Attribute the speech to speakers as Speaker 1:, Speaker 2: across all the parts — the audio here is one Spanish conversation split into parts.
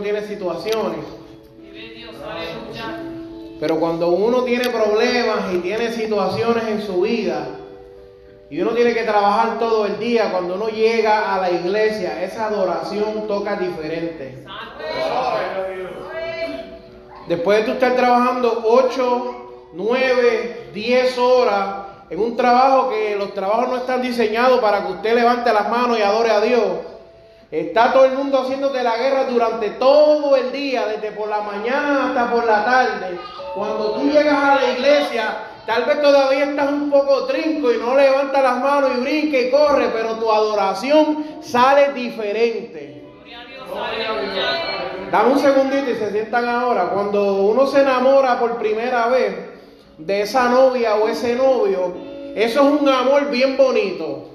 Speaker 1: Tiene situaciones. Pero cuando uno tiene problemas y tiene situaciones en su vida y uno tiene que trabajar todo el día, cuando uno llega a la iglesia, esa adoración toca diferente. Después de tú estar trabajando 8, 9, 10 horas en un trabajo que los trabajos no están diseñados para que usted levante las manos y adore a Dios. Está todo el mundo haciéndote la guerra durante todo el día, desde por la mañana hasta por la tarde. Cuando tú llegas a la iglesia, tal vez todavía estás un poco trinco y no levantas las manos y brinca y corre, pero tu adoración sale diferente. Dame un segundito y se sientan ahora. Cuando uno se enamora por primera vez de esa novia o ese novio, eso es un amor bien bonito.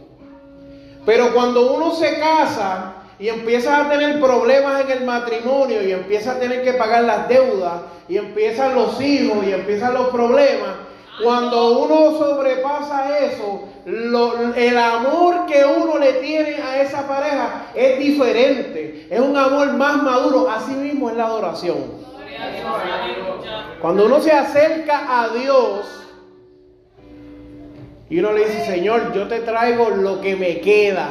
Speaker 1: Pero cuando uno se casa y empieza a tener problemas en el matrimonio y empieza a tener que pagar las deudas y empiezan los hijos y empiezan los problemas, cuando uno sobrepasa eso, el amor que uno le tiene a esa pareja es diferente, es un amor más maduro, así mismo es la adoración. Cuando uno se acerca a Dios y uno le dice, Señor, yo te traigo lo que me queda.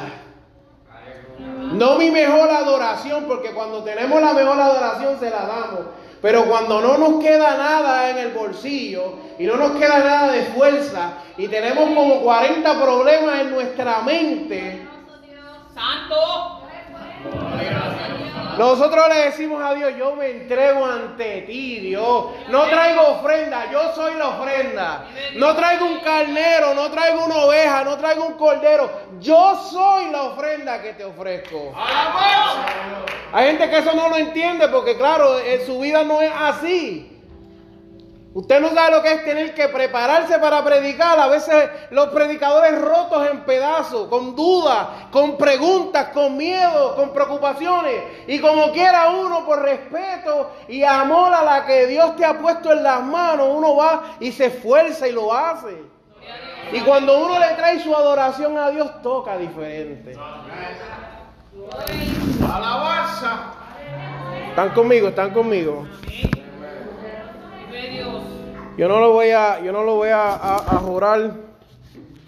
Speaker 1: No mi mejor adoración, porque cuando tenemos la mejor adoración se la damos. Pero cuando no nos queda nada en el bolsillo y no nos queda nada de fuerza y tenemos como 40 problemas en nuestra mente. Santo. Nosotros le decimos a Dios, yo me entrego ante ti, Dios. No traigo ofrenda, yo soy la ofrenda. No traigo un carnero, no traigo una oveja, no traigo un cordero. Yo soy la ofrenda que te ofrezco. Hay gente que eso no lo entiende porque claro, en su vida no es así. Usted no sabe lo que es tener que prepararse para predicar. A veces los predicadores rotos en pedazos, con dudas, con preguntas, con miedo, con preocupaciones. Y como quiera uno, por respeto y amor a la que Dios te ha puesto en las manos, uno va y se esfuerza y lo hace. Y cuando uno le trae su adoración a Dios, toca diferente. Alabanza. ¿Están conmigo? ¿Están conmigo? Yo no lo voy a, yo no lo voy a, jurar.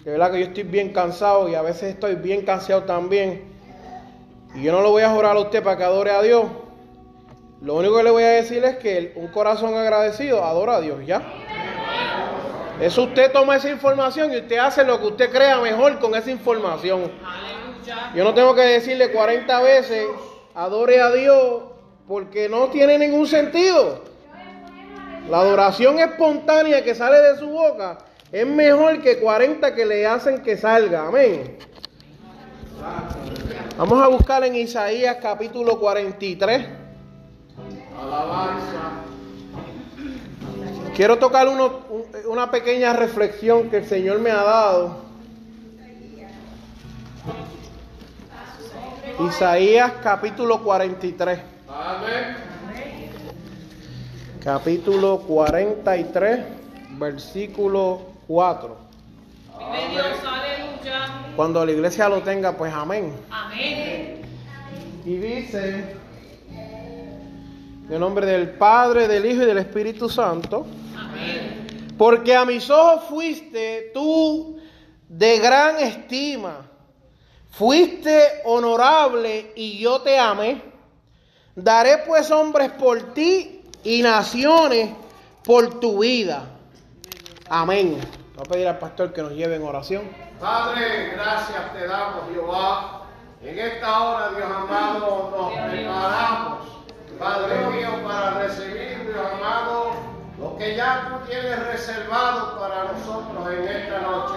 Speaker 1: De verdad que yo estoy bien cansado y a veces estoy bien cansado también. Y yo no lo voy a jurar a usted para que adore a Dios. Lo único que le voy a decir es que un corazón agradecido adora a Dios, ¿ya? Eso usted toma esa información y usted hace lo que usted crea mejor con esa información. Yo no tengo que decirle 40 veces, adore a Dios, porque no tiene ningún sentido. La adoración espontánea que sale de su boca es mejor que 40 que le hacen que salga. Amén. Vamos a buscar en Isaías capítulo 43. Alabanza. Quiero tocar una pequeña reflexión que el Señor me ha dado. Isaías capítulo 43. Amén capítulo 43, versículo 4. Cuando la iglesia lo tenga, pues amén. Amén. Y dice, en nombre del Padre, del Hijo y del Espíritu Santo, amén. porque a mis ojos fuiste tú de gran estima, fuiste honorable y yo te amé. Daré pues hombres por ti y naciones por tu vida. Amén. Voy a pedir al pastor que nos lleve en oración.
Speaker 2: Padre, gracias te damos, Jehová. En esta hora, Dios amado, nos preparamos, Padre mío, para recibir, Dios amado, lo que ya tú tienes reservado para nosotros en esta noche.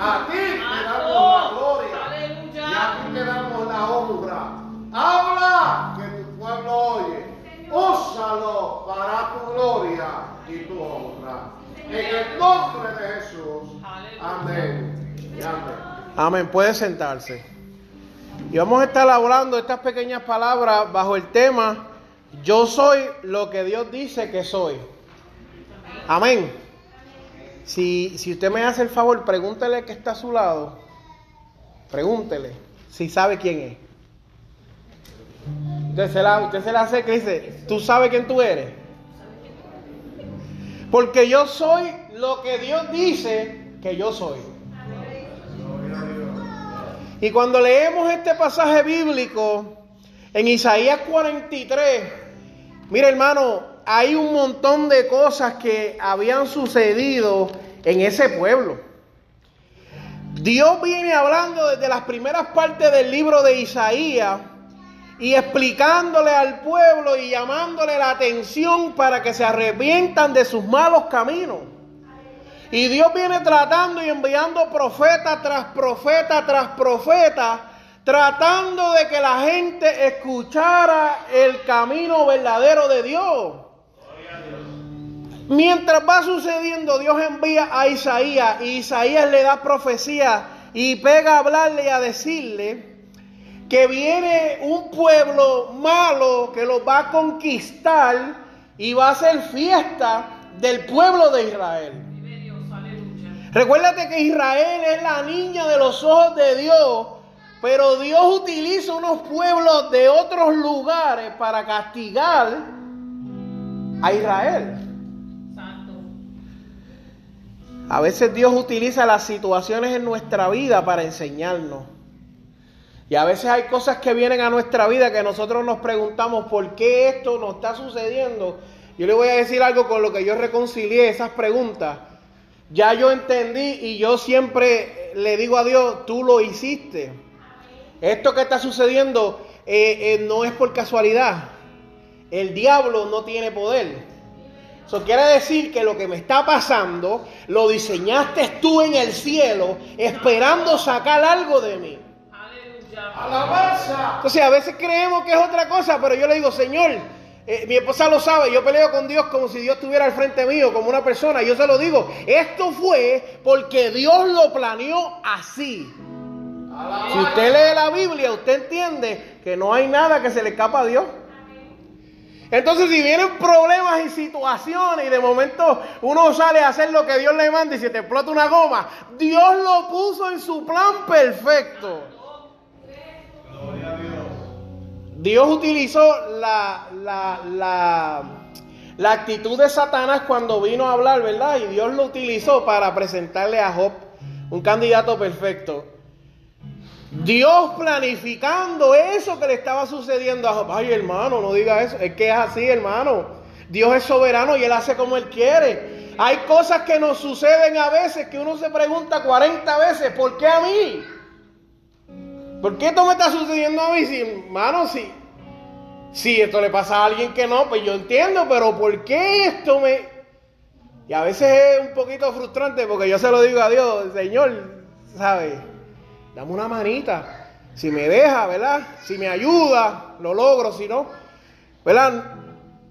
Speaker 2: A ti te damos la gloria y a ti te damos la honra. Habla que tu pueblo oye úsalo para tu gloria y tu honra. En el nombre de Jesús. Amén. Y amén.
Speaker 1: Amén. Puede sentarse. Y vamos a estar elaborando estas pequeñas palabras bajo el tema Yo soy lo que Dios dice que soy. Amén. Si, si usted me hace el favor, pregúntele que está a su lado. Pregúntele si sabe quién es. Usted se la, usted se la hace que dice, ¿tú sabes quién tú eres? Porque yo soy lo que Dios dice que yo soy. Y cuando leemos este pasaje bíblico en Isaías 43, mira hermano, hay un montón de cosas que habían sucedido en ese pueblo. Dios viene hablando desde las primeras partes del libro de Isaías y explicándole al pueblo y llamándole la atención para que se arrepientan de sus malos caminos. Y Dios viene tratando y enviando profeta tras profeta tras profeta, tratando de que la gente escuchara el camino verdadero de Dios. Mientras va sucediendo, Dios envía a Isaías y Isaías le da profecía y pega a hablarle y a decirle que viene un pueblo malo que los va a conquistar y va a hacer fiesta del pueblo de Israel. Recuérdate que Israel es la niña de los ojos de Dios, pero Dios utiliza unos pueblos de otros lugares para castigar a Israel. A veces Dios utiliza las situaciones en nuestra vida para enseñarnos. Y a veces hay cosas que vienen a nuestra vida que nosotros nos preguntamos por qué esto nos está sucediendo. Yo le voy a decir algo con lo que yo reconcilié esas preguntas. Ya yo entendí y yo siempre le digo a Dios, tú lo hiciste. Esto que está sucediendo eh, eh, no es por casualidad. El diablo no tiene poder. Eso quiere decir que lo que me está pasando lo diseñaste tú en el cielo esperando sacar algo de mí.
Speaker 2: Alabanza.
Speaker 1: Entonces a veces creemos que es otra cosa, pero yo le digo, Señor, eh, mi esposa lo sabe, yo peleo con Dios como si Dios estuviera al frente mío, como una persona. Yo se lo digo, esto fue porque Dios lo planeó así. Si usted lee la Biblia, usted entiende que no hay nada que se le escapa a Dios. Entonces, si vienen problemas y situaciones y de momento uno sale a hacer lo que Dios le manda y se te explota una goma, Dios lo puso en su plan perfecto. Dios utilizó la, la, la, la actitud de Satanás cuando vino a hablar, ¿verdad? Y Dios lo utilizó para presentarle a Job un candidato perfecto. Dios planificando eso que le estaba sucediendo a Job. Ay, hermano, no diga eso. Es que es así, hermano. Dios es soberano y Él hace como Él quiere. Hay cosas que nos suceden a veces que uno se pregunta 40 veces, ¿por qué a mí? ¿Por qué esto me está sucediendo a mí? Si, hermano, si, si esto le pasa a alguien que no, pues yo entiendo, pero ¿por qué esto me... Y a veces es un poquito frustrante porque yo se lo digo a Dios, Señor, ¿sabes? Dame una manita. Si me deja, ¿verdad? Si me ayuda, lo logro, si no, ¿verdad?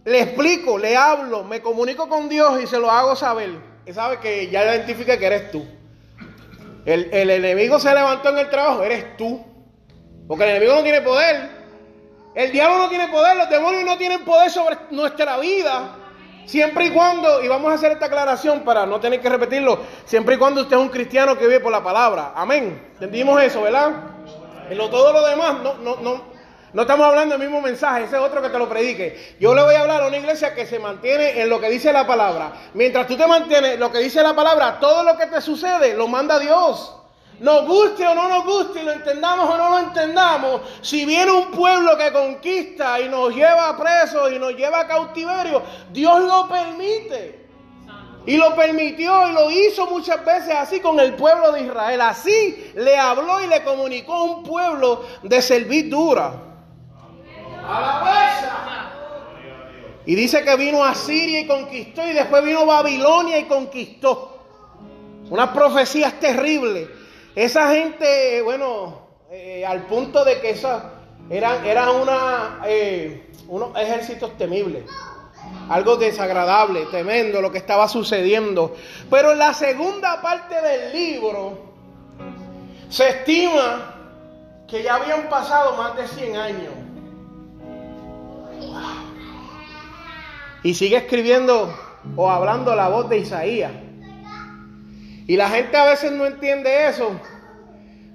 Speaker 1: Le explico, le hablo, me comunico con Dios y se lo hago saber. Y sabe que ya identifica que eres tú. El, el enemigo se levantó en el trabajo, eres tú. Porque el enemigo no tiene poder. El diablo no tiene poder, los demonios no tienen poder sobre nuestra vida. Siempre y cuando, y vamos a hacer esta aclaración para no tener que repetirlo, siempre y cuando usted es un cristiano que vive por la palabra. Amén. ¿Entendimos eso, verdad? En lo, todo lo demás, no, no, no, no estamos hablando del mismo mensaje, ese es otro que te lo predique. Yo le voy a hablar a una iglesia que se mantiene en lo que dice la palabra. Mientras tú te mantienes en lo que dice la palabra, todo lo que te sucede lo manda Dios. Nos guste o no nos guste, lo entendamos o no lo entendamos, si viene un pueblo que conquista y nos lleva presos y nos lleva a cautiverio, Dios lo permite. Y lo permitió y lo hizo muchas veces así con el pueblo de Israel. Así le habló y le comunicó a un pueblo de servidura.
Speaker 2: Alabanza.
Speaker 1: Y dice que vino a Siria y conquistó y después vino Babilonia y conquistó. Unas profecías terribles. Esa gente, bueno, eh, al punto de que esas eran, eran una, eh, unos ejércitos temibles. algo desagradable, tremendo lo que estaba sucediendo. Pero en la segunda parte del libro se estima que ya habían pasado más de 100 años. Y sigue escribiendo o hablando la voz de Isaías. Y la gente a veces no entiende eso.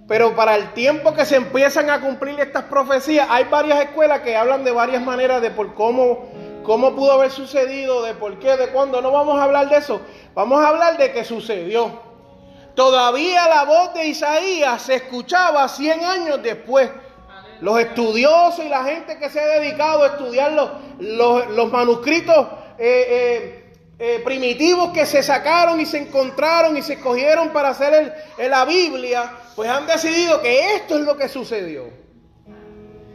Speaker 1: Pero para el tiempo que se empiezan a cumplir estas profecías, hay varias escuelas que hablan de varias maneras de por cómo, cómo pudo haber sucedido, de por qué, de cuándo. No vamos a hablar de eso. Vamos a hablar de que sucedió. Todavía la voz de Isaías se escuchaba 100 años después. Los estudiosos y la gente que se ha dedicado a estudiar los, los, manuscritos eh, eh, eh, primitivos que se sacaron y se encontraron y se escogieron para hacer la Biblia, pues han decidido que esto es lo que sucedió.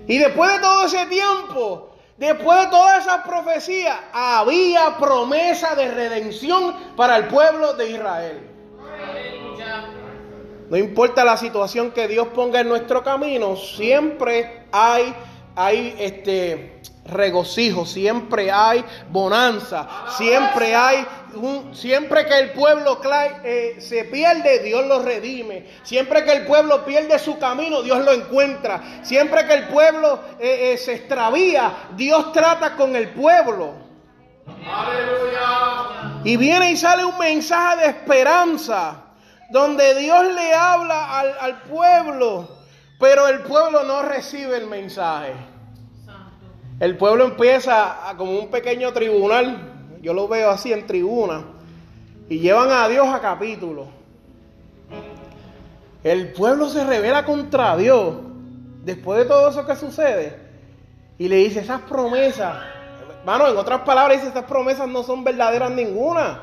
Speaker 1: Y después de todo ese tiempo, después de todas esas profecías, había promesa de redención para el pueblo de Israel. No importa la situación que Dios ponga en nuestro camino, siempre hay, hay este, regocijo, siempre hay bonanza, siempre hay un, siempre que el pueblo eh, se pierde, Dios lo redime. Siempre que el pueblo pierde su camino, Dios lo encuentra. Siempre que el pueblo eh, eh, se extravía, Dios trata con el pueblo. Aleluya. Y viene y sale un mensaje de esperanza, donde Dios le habla al, al pueblo, pero el pueblo no recibe el mensaje. El pueblo empieza a, como un pequeño tribunal, yo lo veo así en tribuna, y llevan a Dios a capítulo. El pueblo se revela contra Dios después de todo eso que sucede y le dice esas promesas, bueno, en otras palabras dice esas promesas no son verdaderas ninguna.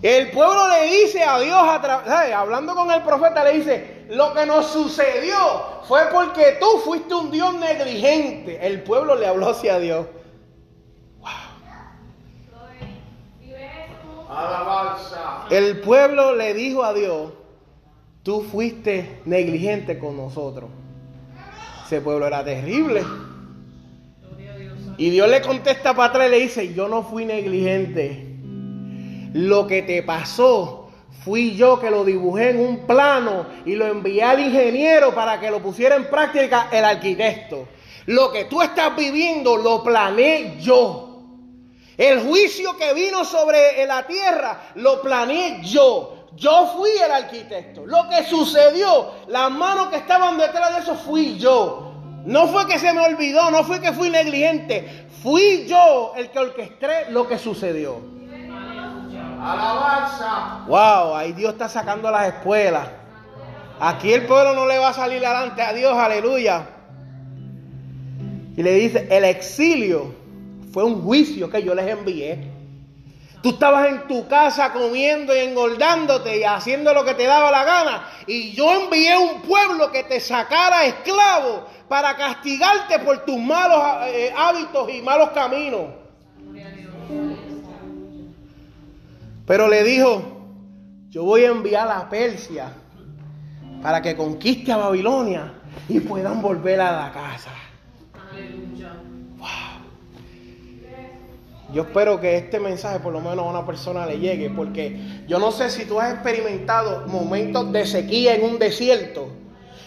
Speaker 1: El pueblo le dice a Dios, hablando con el profeta, le dice, lo que nos sucedió fue porque tú fuiste un Dios negligente. El pueblo le habló hacia Dios. El pueblo le dijo a Dios, tú fuiste negligente con nosotros. Ese pueblo era terrible. Y Dios le contesta para atrás y le dice, yo no fui negligente. Lo que te pasó fui yo que lo dibujé en un plano y lo envié al ingeniero para que lo pusiera en práctica el arquitecto. Lo que tú estás viviendo lo planeé yo. El juicio que vino sobre la tierra lo planeé yo. Yo fui el arquitecto. Lo que sucedió, las manos que estaban detrás de eso fui yo. No fue que se me olvidó, no fue que fui negligente. Fui yo el que orquesté lo que sucedió. Wow, ahí Dios está sacando las espuelas. Aquí el pueblo no le va a salir adelante a Dios, aleluya. Y le dice, el exilio fue un juicio que yo les envié. Tú estabas en tu casa comiendo y engordándote y haciendo lo que te daba la gana. Y yo envié un pueblo que te sacara esclavo para castigarte por tus malos eh, hábitos y malos caminos. Pero le dijo, yo voy a enviar a Persia para que conquiste a Babilonia y puedan volver a la casa. Yo espero que este mensaje por lo menos a una persona le llegue, porque yo no sé si tú has experimentado momentos de sequía en un desierto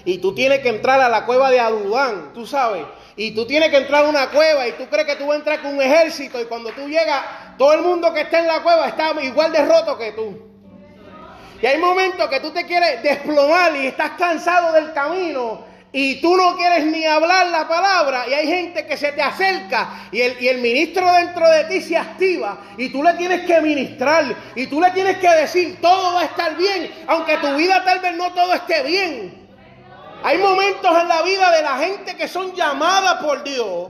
Speaker 1: y tú tienes que entrar a la cueva de Adudán, tú sabes, y tú tienes que entrar a una cueva y tú crees que tú vas a entrar con un ejército y cuando tú llegas, todo el mundo que está en la cueva está igual de roto que tú. Y hay momentos que tú te quieres desplomar y estás cansado del camino y tú no quieres ni hablar la palabra y hay gente que se te acerca y el, y el ministro dentro de ti se activa y tú le tienes que ministrar y tú le tienes que decir todo va a estar bien, aunque tu vida tal vez no todo esté bien. Hay momentos en la vida de la gente que son llamadas por Dios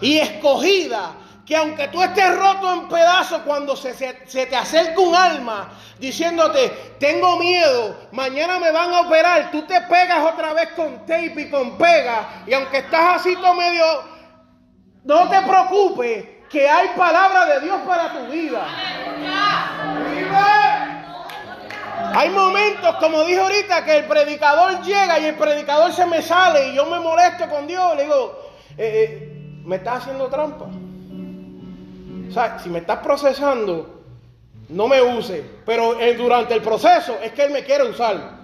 Speaker 1: y escogidas, que aunque tú estés roto en pedazos cuando se, te acerca un alma diciéndote, tengo miedo, mañana me van a operar, tú te pegas otra vez con tape y con pega, y aunque estás así todo medio, no te preocupes, que hay palabra de Dios para tu vida. Hay momentos, como dijo ahorita, que el predicador llega y el predicador se me sale y yo me molesto con Dios. Le digo, eh, eh, me está haciendo trampa. O sea, si me estás procesando, no me use. Pero eh, durante el proceso es que Él me quiere usar.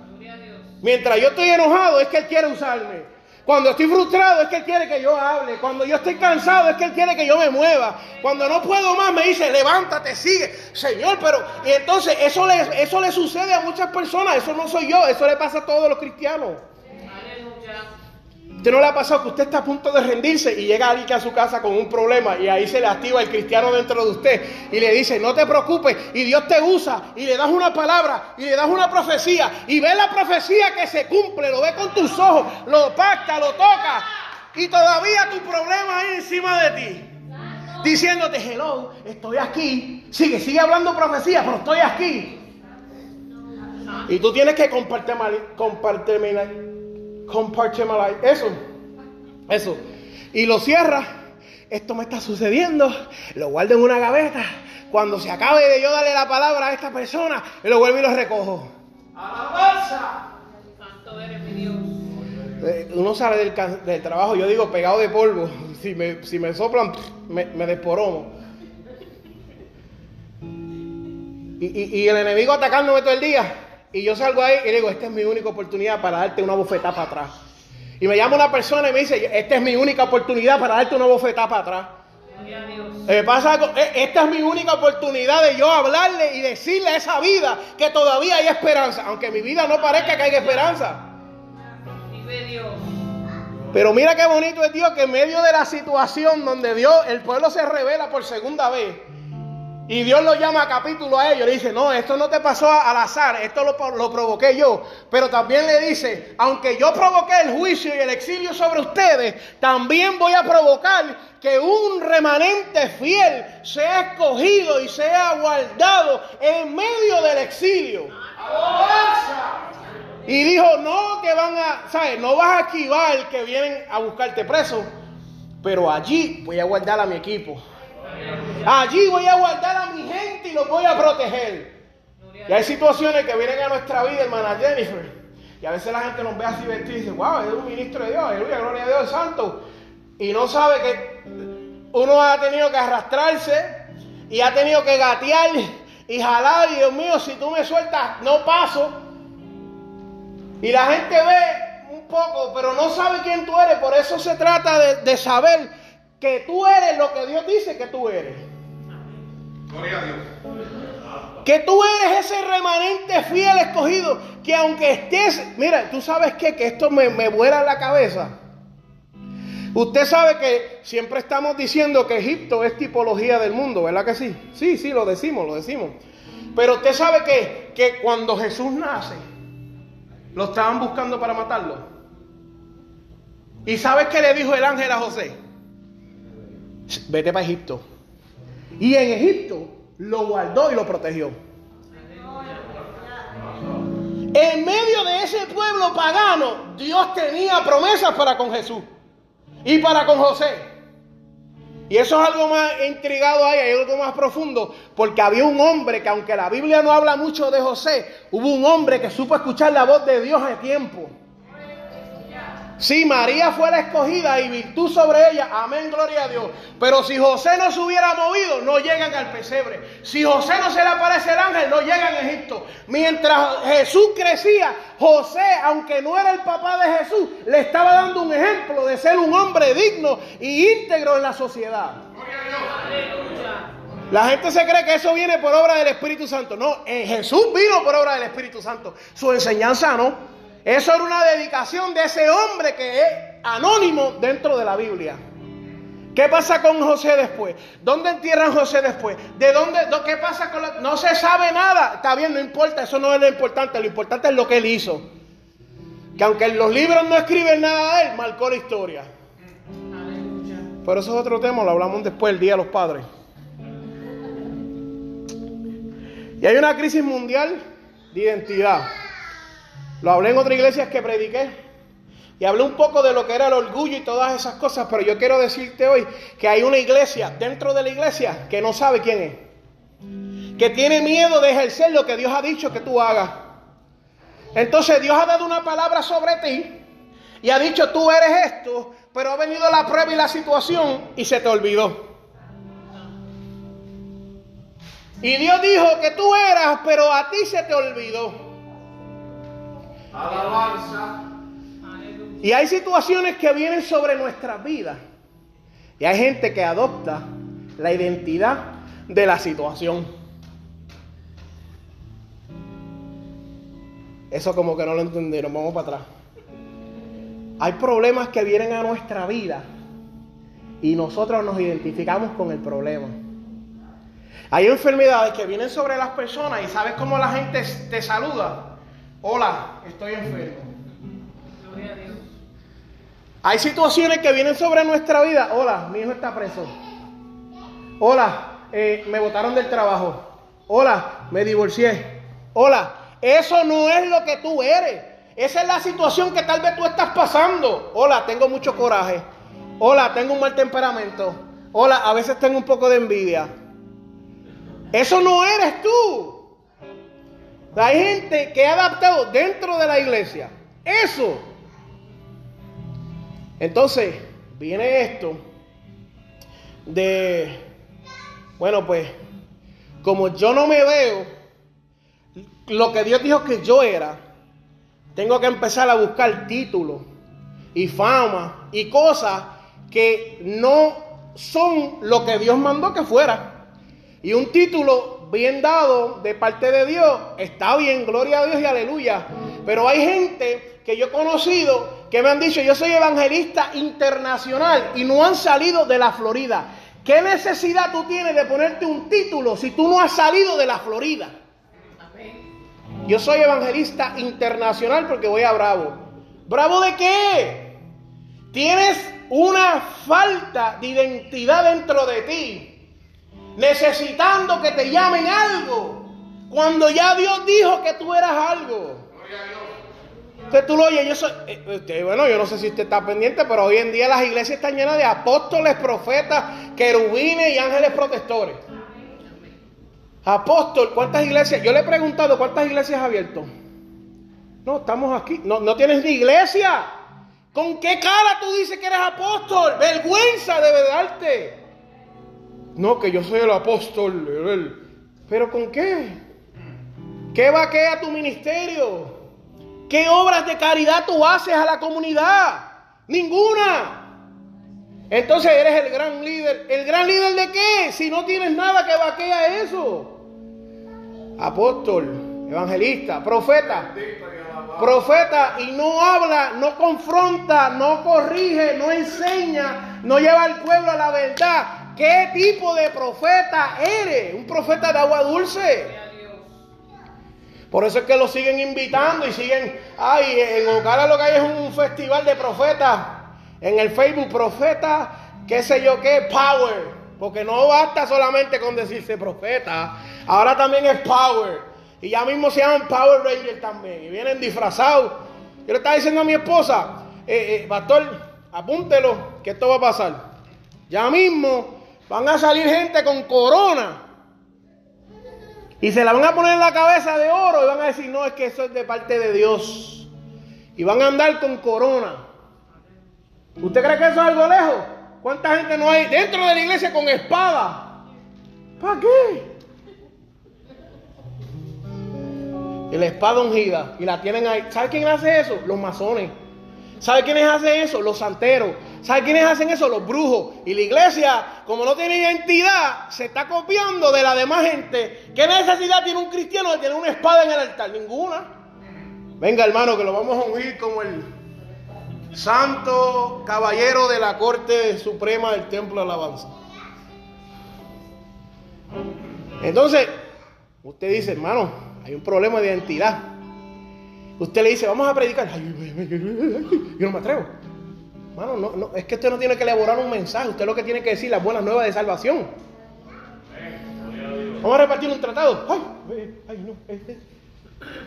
Speaker 1: Mientras yo estoy enojado es que Él quiere usarme. Cuando estoy frustrado es que Él quiere que yo hable. Cuando yo estoy cansado es que Él quiere que yo me mueva. Cuando no puedo más me dice, levántate, sigue. Señor, pero... Y entonces eso le, eso le sucede a muchas personas. Eso no soy yo. Eso le pasa a todos los cristianos. ¿Usted no le ha pasado que usted está a punto de rendirse y llega alguien a su casa con un problema y ahí se le activa el cristiano dentro de usted y le dice, no te preocupes y Dios te usa y le das una palabra y le das una profecía y ve la profecía que se cumple, lo ve con tus ojos, lo pacta, lo toca y todavía tu problema ahí encima de ti. Diciéndote, hello, estoy aquí. Sigue, sigue hablando profecía, pero estoy aquí. Y tú tienes que compartir, compartir, compartmentalize, eso, eso. Y lo cierra, esto me está sucediendo, lo guardo en una gaveta, cuando se acabe de yo darle la palabra a esta persona, lo vuelvo y lo recojo. ¡Alabanza! Santo eres mi Dios. Eh, uno sale del, trabajo, yo digo, pegado de polvo. Si me, si me soplan, me, me desporomo. Y, y, y el enemigo atacándome todo el día. Y yo salgo ahí y digo, esta es mi única oportunidad para darte una bofetada para atrás. Y me llama una persona y me dice, esta es mi única oportunidad para darte una bofetada para atrás. Eh, pasa, esta es mi única oportunidad de yo hablarle y decirle a esa vida que todavía hay esperanza, aunque mi vida no parezca que haya esperanza. Pero mira qué bonito es Dios que en medio de la situación donde Dios, el pueblo se revela por segunda vez, y Dios lo llama a capítulo a ellos. Le dice, no, esto no te pasó al azar, esto lo, lo, provoqué yo. Pero también le dice, aunque yo provoqué el juicio y el exilio sobre ustedes, también voy a provocar que un remanente fiel sea escogido y sea guardado en medio del exilio. Y dijo, no que van a, ¿sabes? No vas a esquivar que vienen a buscarte preso, pero allí voy a guardar a mi equipo. Allí voy a guardar a mi gente y los voy a proteger. Y hay situaciones que vienen a nuestra vida, hermana Jennifer. Y a veces la gente nos ve así vestido y dice, wow, es un ministro de Dios, aleluya, gloria a Dios santo. Y no sabe que uno ha tenido que arrastrarse y ha tenido que gatear y jalar. Dios mío, si tú me sueltas, no paso. Y la gente ve un poco, pero no sabe quién tú eres. Por eso se trata de saber que tú eres lo que Dios dice que tú eres. Gloria a Dios. Que tú eres ese remanente fiel escogido. Que aunque estés, mira, tú sabes que esto me, me vuela la cabeza. Usted sabe que siempre estamos diciendo que Egipto es tipología del mundo, ¿verdad que sí? Sí, sí, lo decimos, lo decimos. Pero usted sabe que, que cuando Jesús nace, lo estaban buscando para matarlo. ¿Y sabes qué le dijo el ángel a José? vete para Egipto. Y en Egipto lo guardó y lo protegió. En medio de ese pueblo pagano, Dios tenía promesas para con Jesús y para con José. Y eso es algo más intrigado ahí, hay algo más profundo, porque había un hombre que aunque la Biblia no habla mucho de José, hubo un hombre que supo escuchar la voz de Dios a tiempo. Si María fue la escogida y virtud sobre ella, amén, gloria a Dios. Pero si José no se hubiera movido, no llegan al pesebre. Si José no se le aparece el ángel, no llegan a Egipto. Mientras Jesús crecía, José, aunque no era el papá de Jesús, le estaba dando un ejemplo de ser un hombre digno y íntegro en la sociedad. La gente se cree que eso viene por obra del Espíritu Santo. No, eh, Jesús vino por obra del Espíritu Santo. Su enseñanza no. Eso era una dedicación de ese hombre que es anónimo dentro de la Biblia. ¿Qué pasa con José después? ¿Dónde entierran José después? ¿De dónde? ¿Qué pasa con la, No se sabe nada. Está bien, no importa, eso no es lo importante. Lo importante es lo que él hizo. Que aunque los libros no escriben nada de él, marcó la historia. Pero eso es otro tema, lo hablamos después, el Día de los Padres. Y hay una crisis mundial de identidad. Lo hablé en otra iglesia que prediqué. Y hablé un poco de lo que era el orgullo y todas esas cosas, pero yo quiero decirte hoy que hay una iglesia dentro de la iglesia que no sabe quién es. Que tiene miedo de ejercer lo que Dios ha dicho que tú hagas. Entonces Dios ha dado una palabra sobre ti y ha dicho tú eres esto, pero ha venido la prueba y la situación y se te olvidó. Y Dios dijo que tú eras, pero a ti se te olvidó.
Speaker 2: Alabanza.
Speaker 1: Y hay situaciones que vienen sobre nuestras vidas. Y hay gente que adopta la identidad de la situación. Eso como que no lo entendieron. Vamos para atrás. Hay problemas que vienen a nuestra vida y nosotros nos identificamos con el problema. Hay enfermedades que vienen sobre las personas y sabes cómo la gente te saluda. Hola, estoy enfermo. Hay situaciones que vienen sobre nuestra vida. Hola, mi hijo está preso. Hola, eh, me botaron del trabajo. Hola, me divorcié. Hola, eso no es lo que tú eres. Esa es la situación que tal vez tú estás pasando. Hola, tengo mucho coraje. Hola, tengo un mal temperamento. Hola, a veces tengo un poco de envidia. Eso no eres tú. Hay gente que ha adaptado dentro de la iglesia. Eso. Entonces, viene esto de, bueno, pues, como yo no me veo lo que Dios dijo que yo era, tengo que empezar a buscar títulos y fama y cosas que no son lo que Dios mandó que fuera. Y un título bien dado de parte de Dios está bien, gloria a Dios y aleluya. Pero hay gente que yo he conocido que me han dicho, yo soy evangelista internacional y no han salido de la Florida. ¿Qué necesidad tú tienes de ponerte un título si tú no has salido de la Florida? Yo soy evangelista internacional porque voy a Bravo. ¿Bravo de qué? Tienes una falta de identidad dentro de ti, necesitando que te llamen algo, cuando ya Dios dijo que tú eras algo. Entonces tú lo oyes, yo soy, eh, bueno, yo no sé si usted está pendiente, pero hoy en día las iglesias están llenas de apóstoles, profetas, querubines y ángeles protectores. Apóstol, ¿cuántas iglesias? Yo le he preguntado, ¿cuántas iglesias ha abierto? No, estamos aquí. No, no tienes ni iglesia. ¿Con qué cara tú dices que eres apóstol? Vergüenza debe darte. No, que yo soy el apóstol. ¿Pero con qué? ¿Qué vaquea tu ministerio? ¿Qué obras de caridad tú haces a la comunidad? Ninguna. Entonces eres el gran líder. ¿El gran líder de qué? Si no tienes nada que vaquea eso apóstol, evangelista, profeta. Profeta y no habla, no confronta, no corrige, no enseña, no lleva al pueblo a la verdad. ¿Qué tipo de profeta eres? ¿Un profeta de agua dulce? Por eso es que lo siguen invitando y siguen. Ay, en Ocala lo que hay es un festival de profetas. En el Facebook, profeta, qué sé yo qué, power. Porque no basta solamente con decirse profeta. Ahora también es Power. Y ya mismo se llaman Power Rangers también. Y vienen disfrazados. Yo le estaba diciendo a mi esposa, eh, eh, pastor, apúntelo, que esto va a pasar. Ya mismo van a salir gente con corona. Y se la van a poner en la cabeza de oro y van a decir, no, es que eso es de parte de Dios. Y van a andar con corona. ¿Usted cree que eso es algo lejos? ¿Cuánta gente no hay dentro de la iglesia con espada? ¿Para qué? Y la espada ungida y la tienen ahí. ¿Sabe quién hace eso? Los masones. ¿Sabe quiénes hacen eso? Los santeros. ¿Sabe quiénes hacen eso? Los brujos. Y la iglesia, como no tiene identidad, se está copiando de la demás gente. ¿Qué necesidad tiene un cristiano de tener una espada en el altar? Ninguna. Venga, hermano, que lo vamos a ungir como el santo caballero de la Corte Suprema del Templo de Alabanza. Entonces, usted dice, hermano, hay un problema de identidad. Usted le dice, vamos a predicar. yo no me atrevo. Hermano, no, no, es que usted no tiene que elaborar un mensaje, usted lo que tiene que decir las buenas nuevas de salvación. Vamos a repartir un tratado.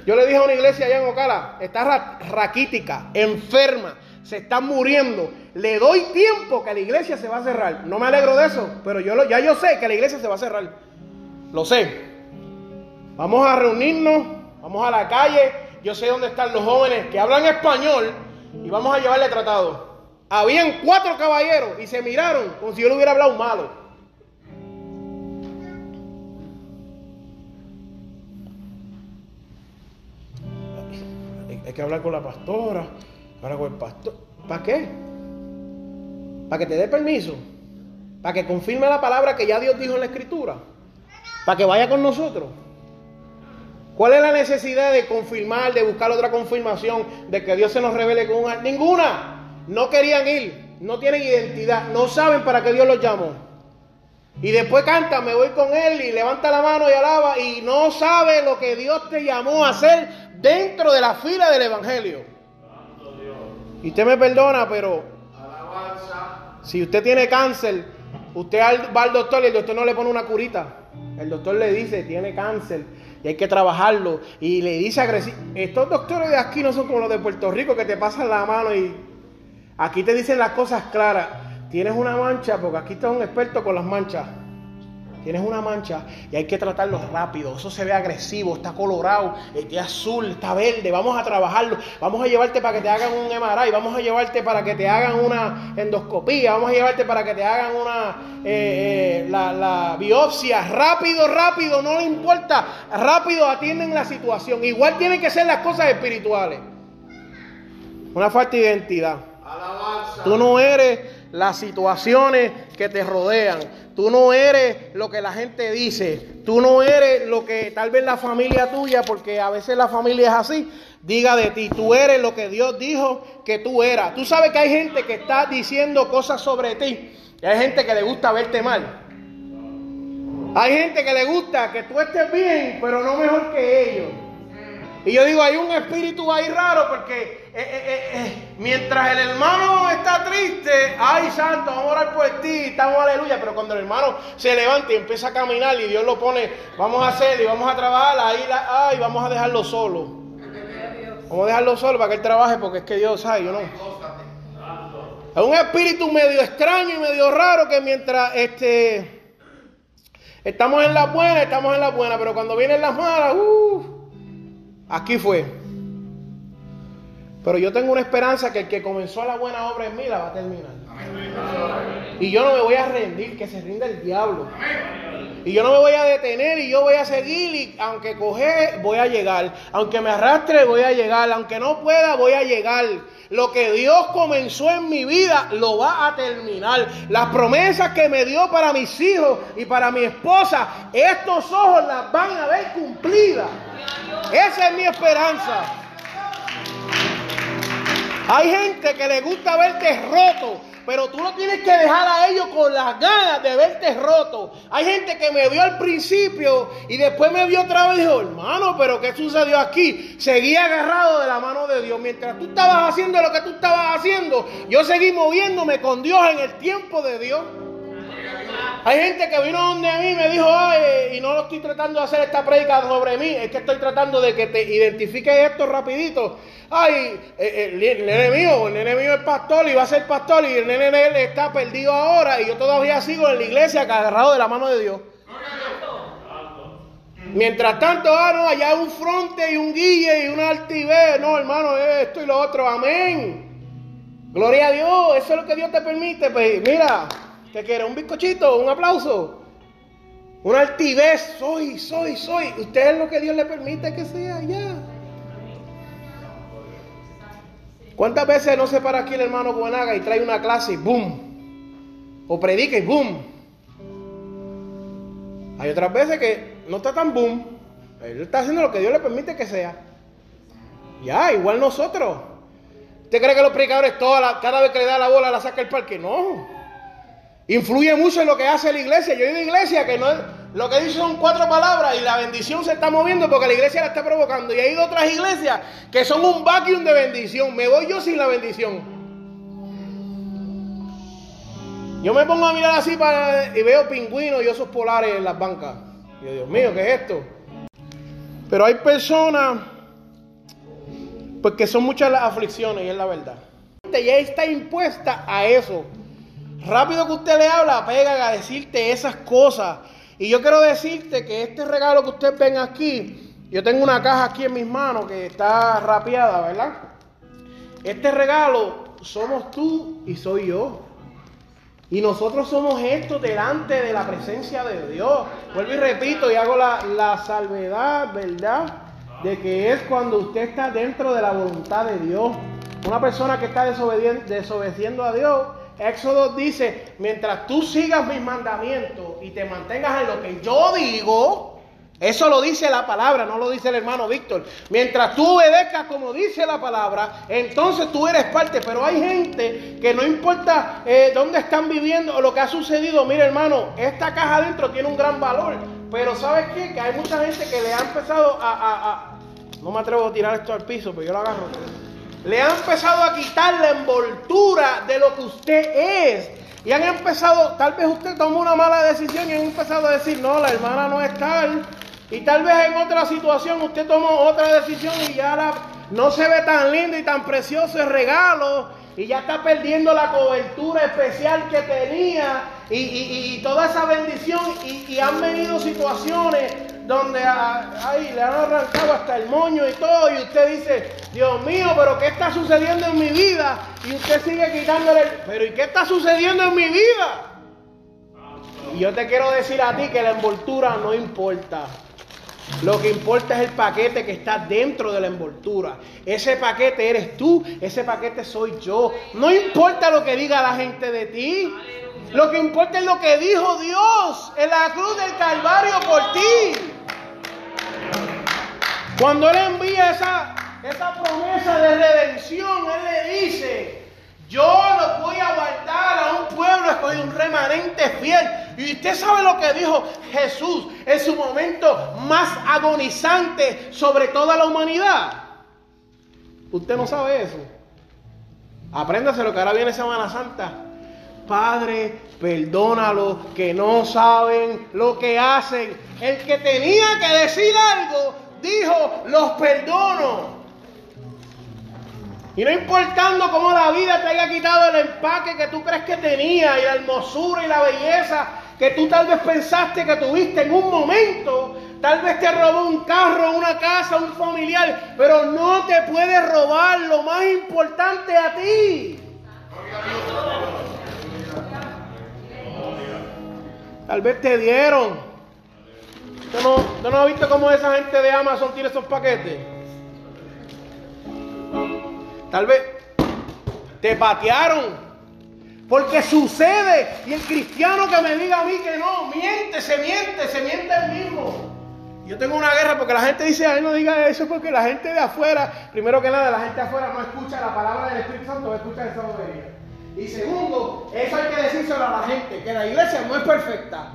Speaker 1: Yo le dije a una iglesia allá en Ocala, está raquítica, enferma, se están muriendo. Le doy tiempo que la iglesia se va a cerrar. No me alegro de eso, pero yo ya yo sé que la iglesia se va a cerrar. Lo sé. Vamos a reunirnos, vamos a la calle yo sé dónde están los jóvenes que hablan español y vamos a llevarle tratado. Habían cuatro caballeros y se miraron como si yo le hubiera hablado malo. Hay que hablar con la pastora, hablar con el pastor. ¿Para qué? ¿Para que te dé permiso? ¿Para que confirme la palabra que ya Dios dijo en la escritura? ¿Para que vaya con nosotros? ¿Cuál es la necesidad de confirmar, de buscar otra confirmación, de que Dios se nos revele con una? Ninguna. No querían ir, no tienen identidad, no saben para qué Dios los llamó. Y después canta, me voy con él y levanta la mano y alaba y no sabe lo que Dios te llamó a hacer dentro de la fila del Evangelio. Y usted me perdona, pero si usted tiene cáncer, usted va al doctor y el doctor no le pone una curita. El doctor le dice, tiene cáncer hay que trabajarlo. Y le dice agresivo. Estos doctores de aquí no son como los de Puerto Rico que te pasan la mano y aquí te dicen las cosas claras. Tienes una mancha, porque aquí está un experto con las manchas. Tienes una mancha y hay que tratarlo rápido. Eso se ve agresivo, está colorado, está azul, está verde. Vamos a trabajarlo. Vamos a llevarte para que te hagan un MRI. Vamos a llevarte para que te hagan una endoscopía. Vamos a llevarte para que te hagan una eh, eh, la, la biopsia. Rápido, rápido, no le importa. Rápido atienden la situación. Igual tienen que ser las cosas espirituales. Una falta de identidad. Tú no eres las situaciones que te rodean. Tú no eres lo que la gente dice. Tú no eres lo que tal vez la familia tuya, porque a veces la familia es así, diga de ti. Tú eres lo que Dios dijo que tú eras. Tú sabes que hay gente que está diciendo cosas sobre ti. Y hay gente que le gusta verte mal. Hay gente que le gusta que tú estés bien, pero no mejor que ellos. Y yo digo, hay un espíritu ahí raro porque eh, eh, eh, mientras el hermano está triste, ay santo, vamos a orar por ti, estamos aleluya, pero cuando el hermano se levanta y empieza a caminar y Dios lo pone, vamos a hacer y vamos a trabajar, ahí ay, vamos a dejarlo solo. Vamos a dejarlo solo para que él trabaje porque es que Dios sabe, yo no. Es un espíritu medio extraño y medio raro que mientras este, estamos en la buena, estamos en la buena, pero cuando vienen las malas, uh, Aquí fue. Pero yo tengo una esperanza que el que comenzó la buena obra en mí la va a terminar. Y yo no me voy a rendir, que se rinda el diablo. Y yo no me voy a detener y yo voy a seguir y aunque coge, voy a llegar. Aunque me arrastre, voy a llegar. Aunque no pueda, voy a llegar. Lo que Dios comenzó en mi vida lo va a terminar. Las promesas que me dio para mis hijos y para mi esposa, estos ojos las van a ver cumplidas. Esa es mi esperanza. Hay gente que le gusta verte roto, pero tú no tienes que dejar a ellos con las ganas de verte roto. Hay gente que me vio al principio y después me vio otra vez y dijo, hermano, pero ¿qué sucedió aquí? Seguí agarrado de la mano de Dios. Mientras tú estabas haciendo lo que tú estabas haciendo, yo seguí moviéndome con Dios en el tiempo de Dios. Hay gente que vino donde a mí y me dijo, ay, y no lo estoy tratando de hacer esta prédica sobre mí, es que estoy tratando de que te identifiques esto rapidito. Ay, eh, el, nene mío, el nene mío es pastor y va a ser pastor y el nene él está perdido ahora y yo todavía sigo en la iglesia agarrado de la mano de Dios. Mientras tanto, ah, no, allá un fronte y un guille y una altivez. No, hermano, esto y lo otro. Amén. Gloria a Dios. Eso es lo que Dios te permite. Pues mira, ¿Qué quiere? ¿Un bizcochito? ¿Un aplauso? Una altivez. Soy, soy, soy. Usted es lo que Dios le permite que sea ya. ¿Cuántas veces no se para aquí el hermano Buenaga y trae una clase y boom? O predica y boom. Hay otras veces que no está tan boom. Él está haciendo lo que Dios le permite que sea. Ya, igual nosotros. ¿Usted cree que los predicadores toda cada vez que le da la bola la saca el parque? No. Influye mucho en lo que hace la iglesia. Yo he ido a iglesia que no es, lo que dice son cuatro palabras y la bendición se está moviendo porque la iglesia la está provocando. Y a otras iglesias que son un vacuum de bendición. Me voy yo sin la bendición. Yo me pongo a mirar así para, y veo pingüinos y osos polares en las bancas. Y yo, Dios mío, ¿qué es esto? Pero hay personas, porque pues, son muchas las aflicciones y es la verdad. Ya está impuesta a eso. Rápido que usted le habla, pega a decirte esas cosas. Y yo quiero decirte que este regalo que usted ven aquí, yo tengo una caja aquí en mis manos que está rapeada, ¿verdad? Este regalo somos tú y soy yo. Y nosotros somos esto delante de la presencia de Dios. Vuelvo y repito y hago la, la salvedad, ¿verdad? de que es cuando usted está dentro de la voluntad de Dios. Una persona que está desobediendo a Dios, Éxodo dice, mientras tú sigas mis mandamientos y te mantengas en lo que yo digo, eso lo dice la palabra, no lo dice el hermano Víctor. Mientras tú obedezcas como dice la palabra, entonces tú eres parte. Pero hay gente que no importa eh, dónde están viviendo o lo que ha sucedido. Mire hermano, esta caja adentro tiene un gran valor. Pero ¿sabes qué? Que hay mucha gente que le ha empezado a, No me atrevo a tirar esto al piso, pero yo lo agarro. Le ha empezado a quitar la envoltura de lo que usted es. Y han empezado, tal vez usted tomó una mala decisión y han empezado a decir, no, la hermana no es tal y tal vez en otra situación usted tomó otra decisión y ya no se ve tan lindo y tan precioso el regalo. Y ya está perdiendo la cobertura especial que tenía. Y, toda esa bendición. Y, han venido situaciones donde ay, le han arrancado hasta el moño y todo y usted dice, Dios mío, pero ¿qué está sucediendo en mi vida? Y usted sigue quitándole, pero ¿y qué está sucediendo en mi vida? Y yo te quiero decir a ti que la envoltura no importa. Lo que importa es el paquete que está dentro de la envoltura. Ese paquete eres tú, ese paquete soy yo. No importa lo que diga la gente de ti. Lo que importa es lo que dijo Dios en la cruz del Calvario por ti. Cuando Él envía esa, esa promesa de redención, Él le dice, yo los voy a guardar a un pueblo escogido, un remanente fiel. Y usted sabe lo que dijo Jesús en su momento más agonizante sobre toda la humanidad. Usted no sabe eso. Apréndase que ahora viene Semana Santa. Padre, perdónalo, que no saben lo que hacen. El que tenía que decir algo, dijo, los perdono. Y no importando cómo la vida te haya quitado el empaque que tú crees que tenía y la hermosura y la belleza que tú tal vez pensaste que tuviste en un momento, tal vez te robó un carro, una casa, un familiar, pero no te puede robar lo más importante a ti. Tal vez te dieron. ¿Usted no, ¿Usted no ha visto cómo esa gente de Amazon tiene esos paquetes? Tal vez te patearon. Porque sucede. Y el cristiano que me diga a mí que no, miente, se miente, se miente el mismo. Yo tengo una guerra porque la gente dice, ay, no diga eso porque la gente de afuera, primero que nada, la gente de afuera no escucha la palabra del Espíritu Santo, escucha esa bobería. Y segundo, eso hay que decírselo a la gente, que la iglesia no es perfecta.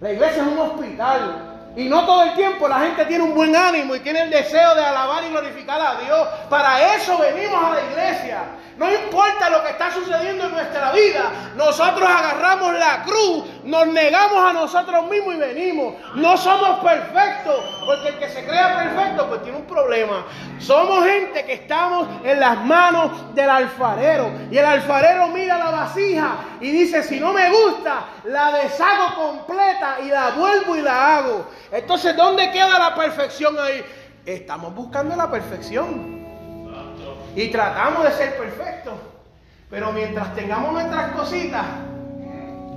Speaker 1: La iglesia es un hospital. Y no todo el tiempo la gente tiene un buen ánimo y tiene el deseo de alabar y glorificar a Dios. Para eso venimos a la iglesia. No importa lo que está sucediendo en nuestra vida, nosotros agarramos la cruz, nos negamos a nosotros mismos y venimos. No somos perfectos, porque el que se crea perfecto pues tiene un problema. Somos gente que estamos en las manos del alfarero. Y el alfarero mira la vasija y dice, si no me gusta, la deshago completa y la vuelvo y la hago. Entonces, ¿dónde queda la perfección ahí? Estamos buscando la perfección. Y tratamos de ser perfectos. Pero mientras tengamos nuestras cositas,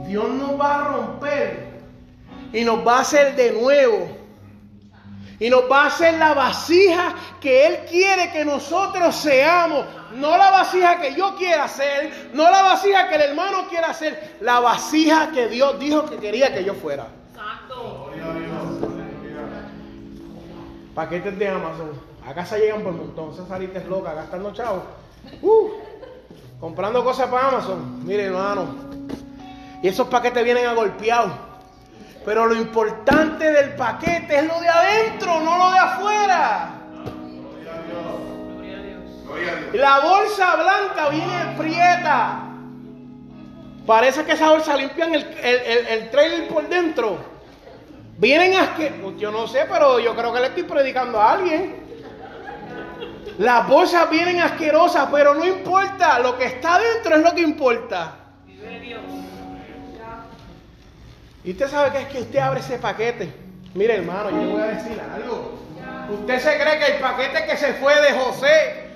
Speaker 1: Dios nos va a romper y nos va a hacer de nuevo. Y nos va a hacer la vasija que Él quiere que nosotros seamos. No la vasija que yo quiera hacer, no la vasija que el hermano quiera hacer, la vasija que Dios dijo que quería que yo fuera. Exacto. Paquetes de Amazon. A casa llegan por montón. Cesarita es loca, gastando chavos. Uh, comprando cosas para Amazon. Mire, hermano. Y esos paquetes vienen a golpeados. Pero lo importante del paquete es lo de adentro, no lo de afuera. La bolsa blanca viene prieta. Parece que esa bolsa limpian el, el, el trailer por dentro. Vienen asquerosos. Yo no sé, pero yo creo que le estoy predicando a alguien. Las bolsas vienen asquerosas, pero no importa, lo que está dentro es lo que importa. Y usted sabe que es que usted abre ese paquete. Mire, hermano, yo le voy a decir algo. Usted se cree que el paquete que se fue de José,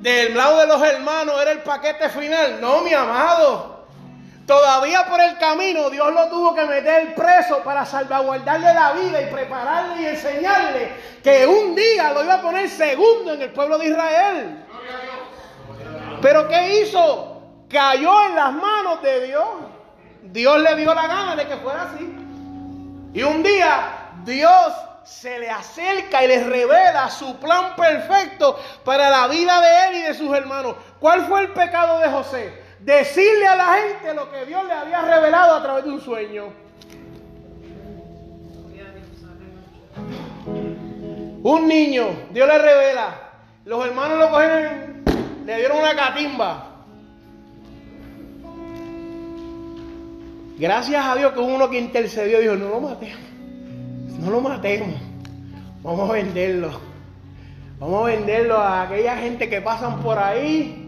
Speaker 1: del lado de los hermanos, era el paquete final. No, mi amado. Todavía por el camino Dios lo tuvo que meter preso para salvaguardarle la vida y prepararle y enseñarle que un día lo iba a poner segundo en el pueblo de Israel. Pero ¿qué hizo? Cayó en las manos de Dios. Dios le dio la gana de que fuera así. Y un día Dios se le acerca y le revela su plan perfecto para la vida de él y de sus hermanos. ¿Cuál fue el pecado de José? decirle a la gente lo que Dios le había revelado a través de un sueño. Un niño, Dios le revela. Los hermanos lo cogieron, le dieron una catimba. Gracias a Dios que uno que intercedió dijo, no lo matemos. No lo matemos. Vamos a venderlo. Vamos a venderlo a aquella gente que pasan por ahí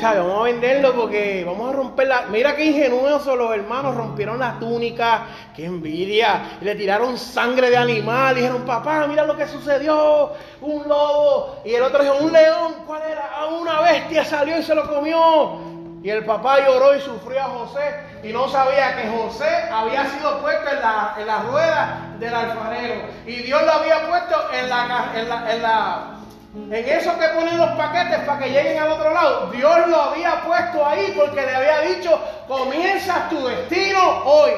Speaker 1: Vamos a venderlo porque vamos a romper la. Mira qué ingenuosos los hermanos rompieron la túnica, qué envidia. le tiraron sangre de animal. Dijeron, papá, mira lo que sucedió. Un lobo. Y el otro dijo, un león. ¿Cuál era? Ah, una bestia salió y se lo comió. Y el papá lloró y sufrió a José. Y no sabía que José había sido puesto en la, en la rueda del alfarero. Y Dios lo había puesto en la, en la, en la en eso que ponen los paquetes para que lleguen al otro lado, Dios lo había puesto ahí porque le había dicho, comienzas tu destino hoy.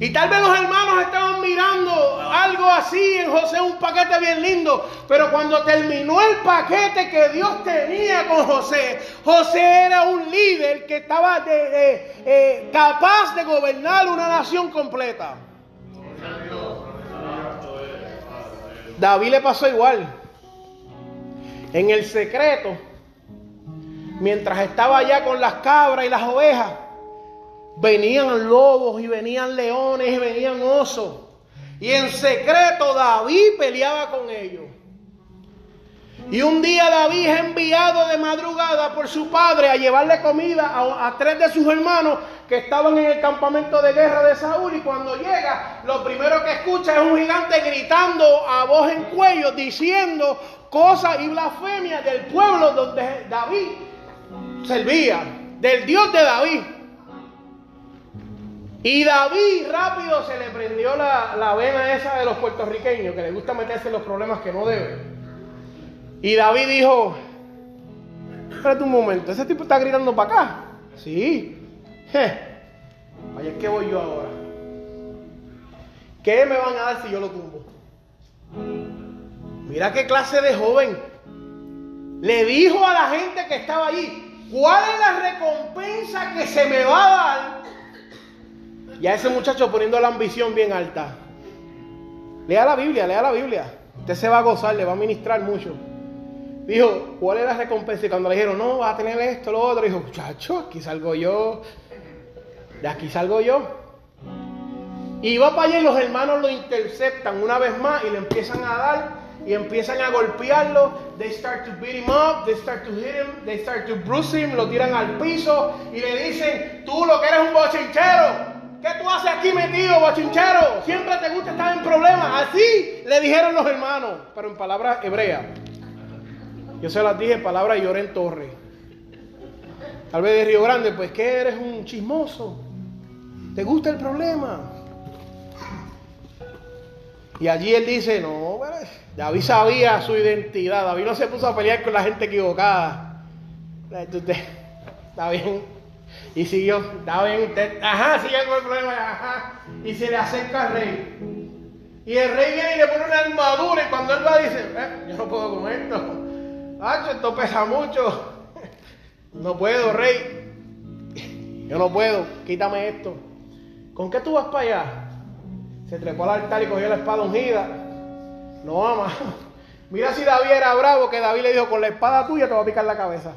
Speaker 1: Y tal vez los hermanos estaban mirando algo así en José, un paquete bien lindo. Pero cuando terminó el paquete que Dios tenía con José, José era un líder que estaba eh, capaz de gobernar una nación completa. David le pasó igual. En el secreto, mientras estaba allá con las cabras y las ovejas, venían lobos y venían leones y venían osos. Y en secreto David peleaba con ellos. Y un día David es enviado de madrugada por su padre a llevarle comida a, tres de sus hermanos que estaban en el campamento de guerra de Saúl. Y cuando llega, lo primero que escucha es un gigante gritando a voz en cuello, diciendo cosas y blasfemias del pueblo donde David servía, del Dios de David. Y David rápido se le prendió la, la vena esa de los puertorriqueños, que les gusta meterse en los problemas que no deben. Y David dijo, espérate un momento, ese tipo está gritando para acá. Sí. Vaya, ¿qué voy yo ahora? ¿Qué me van a dar si yo lo tumbo? Mira qué clase de joven. Le dijo a la gente que estaba allí, ¿cuál es la recompensa que se me va a dar? Y a ese muchacho poniendo la ambición bien alta. Lea la Biblia, lea la Biblia. Usted se va a gozar, le va a ministrar mucho. Dijo, ¿cuál es la recompensa? Y cuando le dijeron, no, vas a tener esto, lo otro, dijo, muchacho, aquí salgo yo. De aquí salgo yo. Y va para allá y los hermanos lo interceptan una vez más y le empiezan a dar y empiezan a golpearlo. They start to beat him up, they start to hit him, they start to bruise him, lo tiran al piso y le dicen, tú lo que eres un bochinchero. ¿Qué tú haces aquí metido, bochinchero? Siempre te gusta estar en problemas. Así le dijeron los hermanos, pero en palabras hebreas. Yo se las dije en palabras lloré en torre. Tal vez de Río Grande, pues que eres un chismoso. ¿Te gusta el problema? Y allí él dice, no, David sabía su identidad. David no se puso a pelear con la gente equivocada. Está bien. Y siguió, está bien, ajá, sigue con el problema, ajá. Y se le acerca al rey. Y el rey viene y le pone una armadura y cuando él va dice, eh, yo no puedo con esto. ¡Ah, esto pesa mucho. No puedo, rey. Yo no puedo, quítame esto. ¿Con qué tú vas para allá? Se trepó al altar y cogió la espada ungida. No, ama. Mira si David era bravo, que David le dijo, con la espada tuya te voy a picar la cabeza.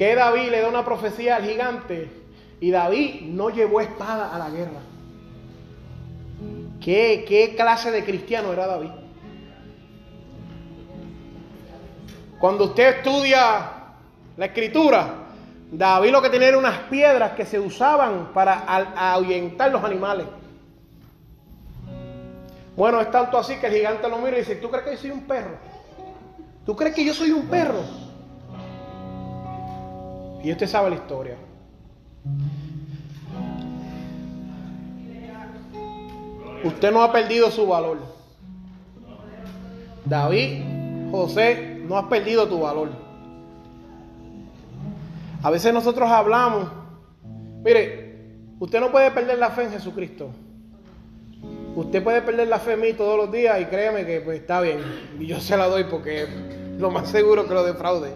Speaker 1: Que David le da una profecía al gigante y David no llevó espada a la guerra. ¿Qué, qué clase de cristiano era David? Cuando usted estudia la escritura, David lo que tenía eran unas piedras que se usaban para ahuyentar los animales. Bueno, es tanto así que el gigante lo mira y dice, ¿tú crees que yo soy un perro? ¿Tú crees que yo soy un perro? Y usted sabe la historia. Usted no ha perdido su valor. David, José, no has perdido tu valor. A veces nosotros hablamos, mire, usted no puede perder la fe en Jesucristo. Usted puede perder la fe en mí todos los días y créeme que pues, está bien. Y yo se la doy porque lo más seguro que lo defraude.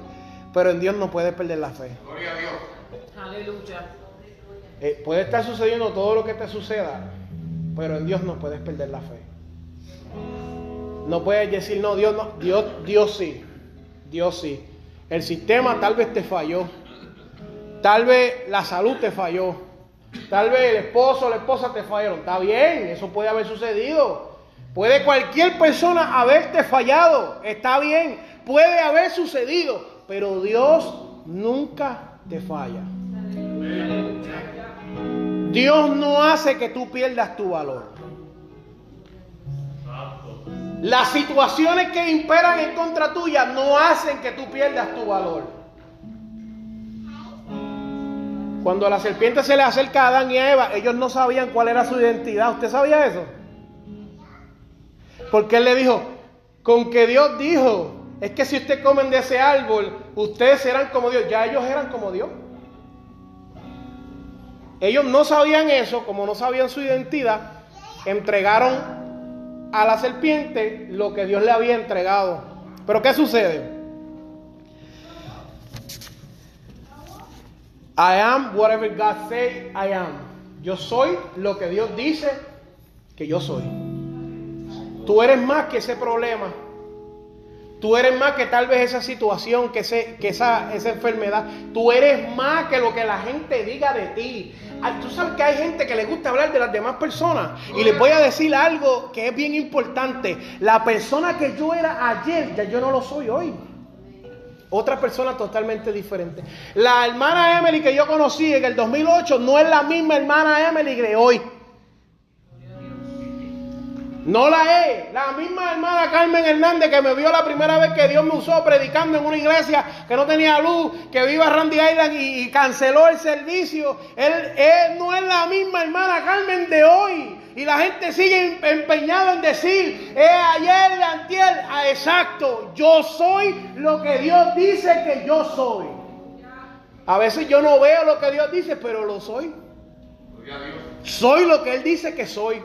Speaker 1: Pero en Dios no puede perder la fe. Gloria a Dios. Aleluya. Eh, puede estar sucediendo todo lo que te suceda, pero en Dios no puedes perder la fe. No puedes decir, no, Dios no, Dios, Dios sí, Dios sí. El sistema tal vez te falló, tal vez la salud te falló, tal vez el esposo o la esposa te fallaron. Está bien, eso puede haber sucedido. Puede cualquier persona haberte fallado, está bien, puede haber sucedido, pero Dios nunca te falla. Dios no hace que tú pierdas tu valor. Las situaciones que imperan en contra tuya no hacen que tú pierdas tu valor. Cuando a la serpiente se le acerca a Adán y a Eva, ellos no sabían cuál era su identidad. ¿Usted sabía eso? Porque él le dijo, con que Dios dijo, es que si ustedes comen de ese árbol, ustedes serán como Dios. Ya ellos eran como Dios. Ellos no sabían eso, como no sabían su identidad, entregaron a la serpiente lo que Dios le había entregado. Pero ¿qué sucede? I am whatever God say I am. Yo soy lo que Dios dice que yo soy. Tú eres más que ese problema. Tú eres más que tal vez esa situación, que, que esa, esa enfermedad. Tú eres más que lo que la gente diga de ti. Tú sabes que hay gente que le gusta hablar de las demás personas. Y les voy a decir algo que es bien importante. La persona que yo era ayer, ya yo no lo soy hoy. Otra persona totalmente diferente. La hermana Emily que yo conocí en el 2008 no es la misma hermana Emily de hoy. No la es. La misma hermana Carmen Hernández que me vio la primera vez que Dios me usó predicando en una iglesia que no tenía luz, que viva Randy Island y, canceló el servicio. Él, no es la misma hermana Carmen de hoy. Y la gente sigue empeñada en decir, es ayer, de antier. Ah, exacto, yo soy lo que Dios dice que yo soy. A veces yo no veo lo que Dios dice, pero lo soy. Soy lo que Él dice que soy.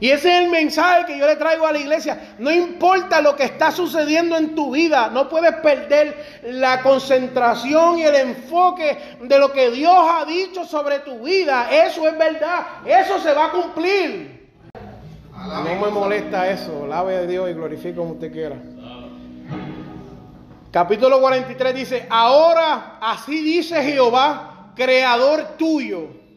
Speaker 1: Y ese es el mensaje que yo le traigo a la iglesia. No importa lo que está sucediendo en tu vida, no puedes perder la concentración y el enfoque de lo que Dios ha dicho sobre tu vida. Eso es verdad, eso se va a cumplir. No me molesta eso, lave a Dios y glorifique como usted quiera. Capítulo 43 dice, ahora así dice Jehová, creador tuyo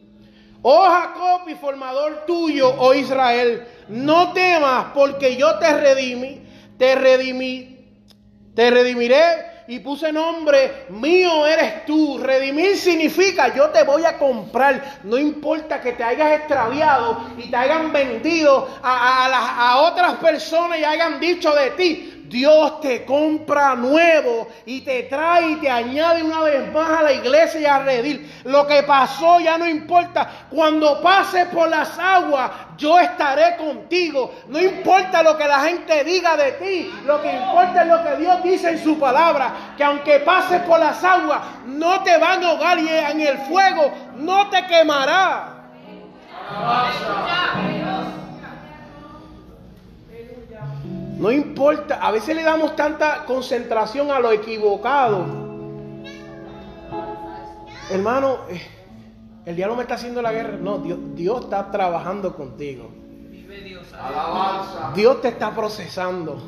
Speaker 1: Oh Jacob y formador tuyo, oh Israel, no temas porque yo te redimí, te redimí, te redimiré y puse nombre, mío eres tú. Redimir significa yo te voy a comprar. No importa que te hayas extraviado y te hayan vendido a, a, a otras personas y hayan dicho de ti, Dios te compra nuevo y te trae y te añade una vez más a la iglesia y a redil. Lo que pasó ya no importa. Cuando pases por las aguas, yo estaré contigo. No importa lo que la gente diga de ti. Lo que importa es lo que Dios dice en su palabra. Que aunque pases por las aguas, no te van a ahogar y en el fuego no te quemará. No importa, a veces le damos tanta concentración a lo equivocado. Hermano, eh, el diablo me está haciendo la guerra. No, Dios, Dios está trabajando contigo. Dios te está procesando.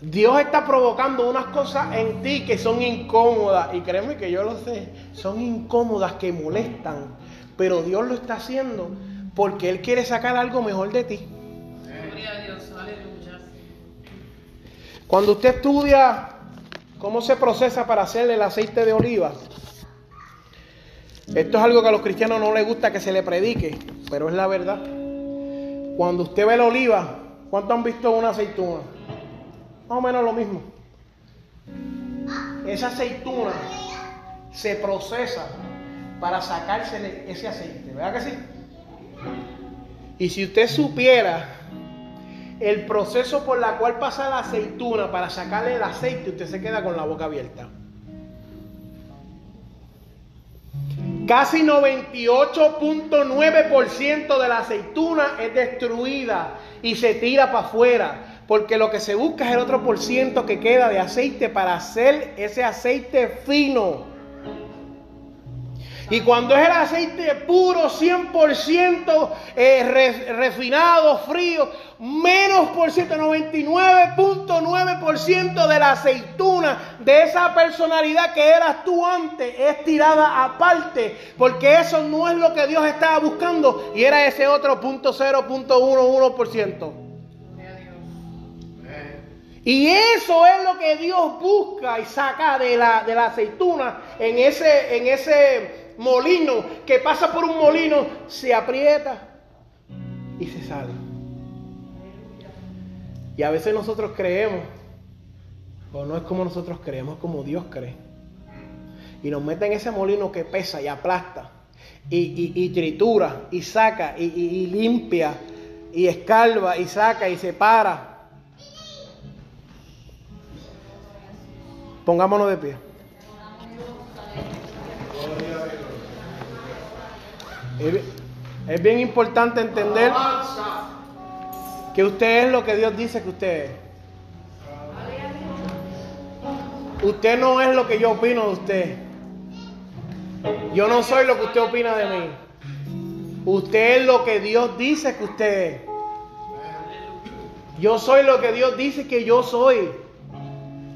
Speaker 1: Dios está provocando unas cosas en ti que son incómodas. Y créeme que yo lo sé. Son incómodas que molestan. Pero Dios lo está haciendo porque Él quiere sacar algo mejor de ti. Cuando usted estudia cómo se procesa para hacer el aceite de oliva, esto es algo que a los cristianos no les gusta que se le predique, pero es la verdad. Cuando usted ve la oliva, ¿cuánto han visto una aceituna? Más o menos lo mismo. esa aceituna se procesa para sacarse ese aceite, ¿verdad que sí? Y si usted supiera el proceso por la cual pasa la aceituna para sacarle el aceite, usted se queda con la boca abierta. Casi 98.9% de la aceituna es destruida y se tira para afuera. Porque lo que se busca es el otro por ciento que queda de aceite para hacer ese aceite fino. Y cuando es el aceite puro, 100% eh, refinado, frío, menos por ciento, 99.9% de la aceituna de esa personalidad que eras tú antes es tirada aparte, porque eso no es lo que Dios estaba buscando y era ese otro punto 0.11%. Y eso es lo que Dios busca y saca de la, de la aceituna en ese, en ese molino que pasa por un molino, se aprieta y se sale. Y a veces nosotros creemos, o no es como nosotros creemos, es como Dios cree. Y nos mete en ese molino que pesa y aplasta, y, tritura, y saca, y, y limpia, y escalva, y saca, y separa. Pongámonos de pie. Es, bien importante entender que usted es lo que Dios dice que usted es. Usted no es lo que yo opino de usted. Yo no soy lo que usted opina de mí. Usted es lo que Dios dice que usted es. Yo soy lo que Dios dice que yo soy.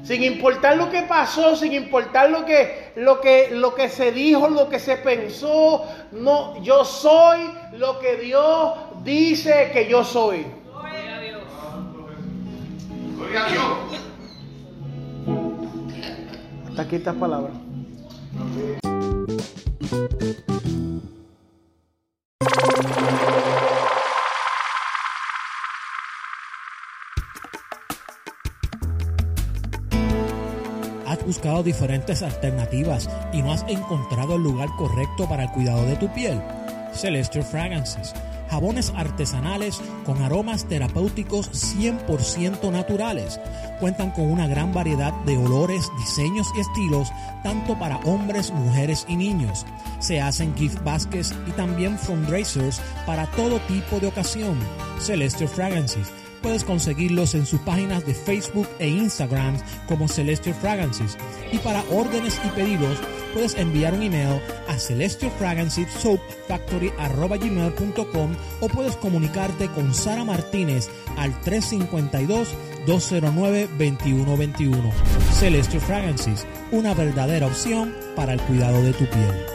Speaker 1: Sin importar lo que pasó, sin importar lo que, lo que, lo que se dijo, lo que se pensó, no, yo soy lo que Dios dice que yo soy. Gloria a Dios. Gloria a Dios. Hasta aquí estas palabras.
Speaker 3: Buscado diferentes alternativas y no has encontrado el lugar correcto para el cuidado de tu piel? Celestial Fragrances. Jabones artesanales con aromas terapéuticos 100% naturales. Cuentan con una gran variedad de olores, diseños y estilos, tanto para hombres, mujeres y niños. Se hacen gift baskets y también fundraisers para todo tipo de ocasión. Celestial Fragrances puedes conseguirlos en sus páginas de Facebook e Instagram como Celestial Fragrances. Y para órdenes y pedidos, puedes enviar un email a celestialfragrancesoapfactory.com o puedes comunicarte con Sara Martínez al 352-209-2121. Celestial Fragrances, una verdadera opción para el cuidado de tu piel.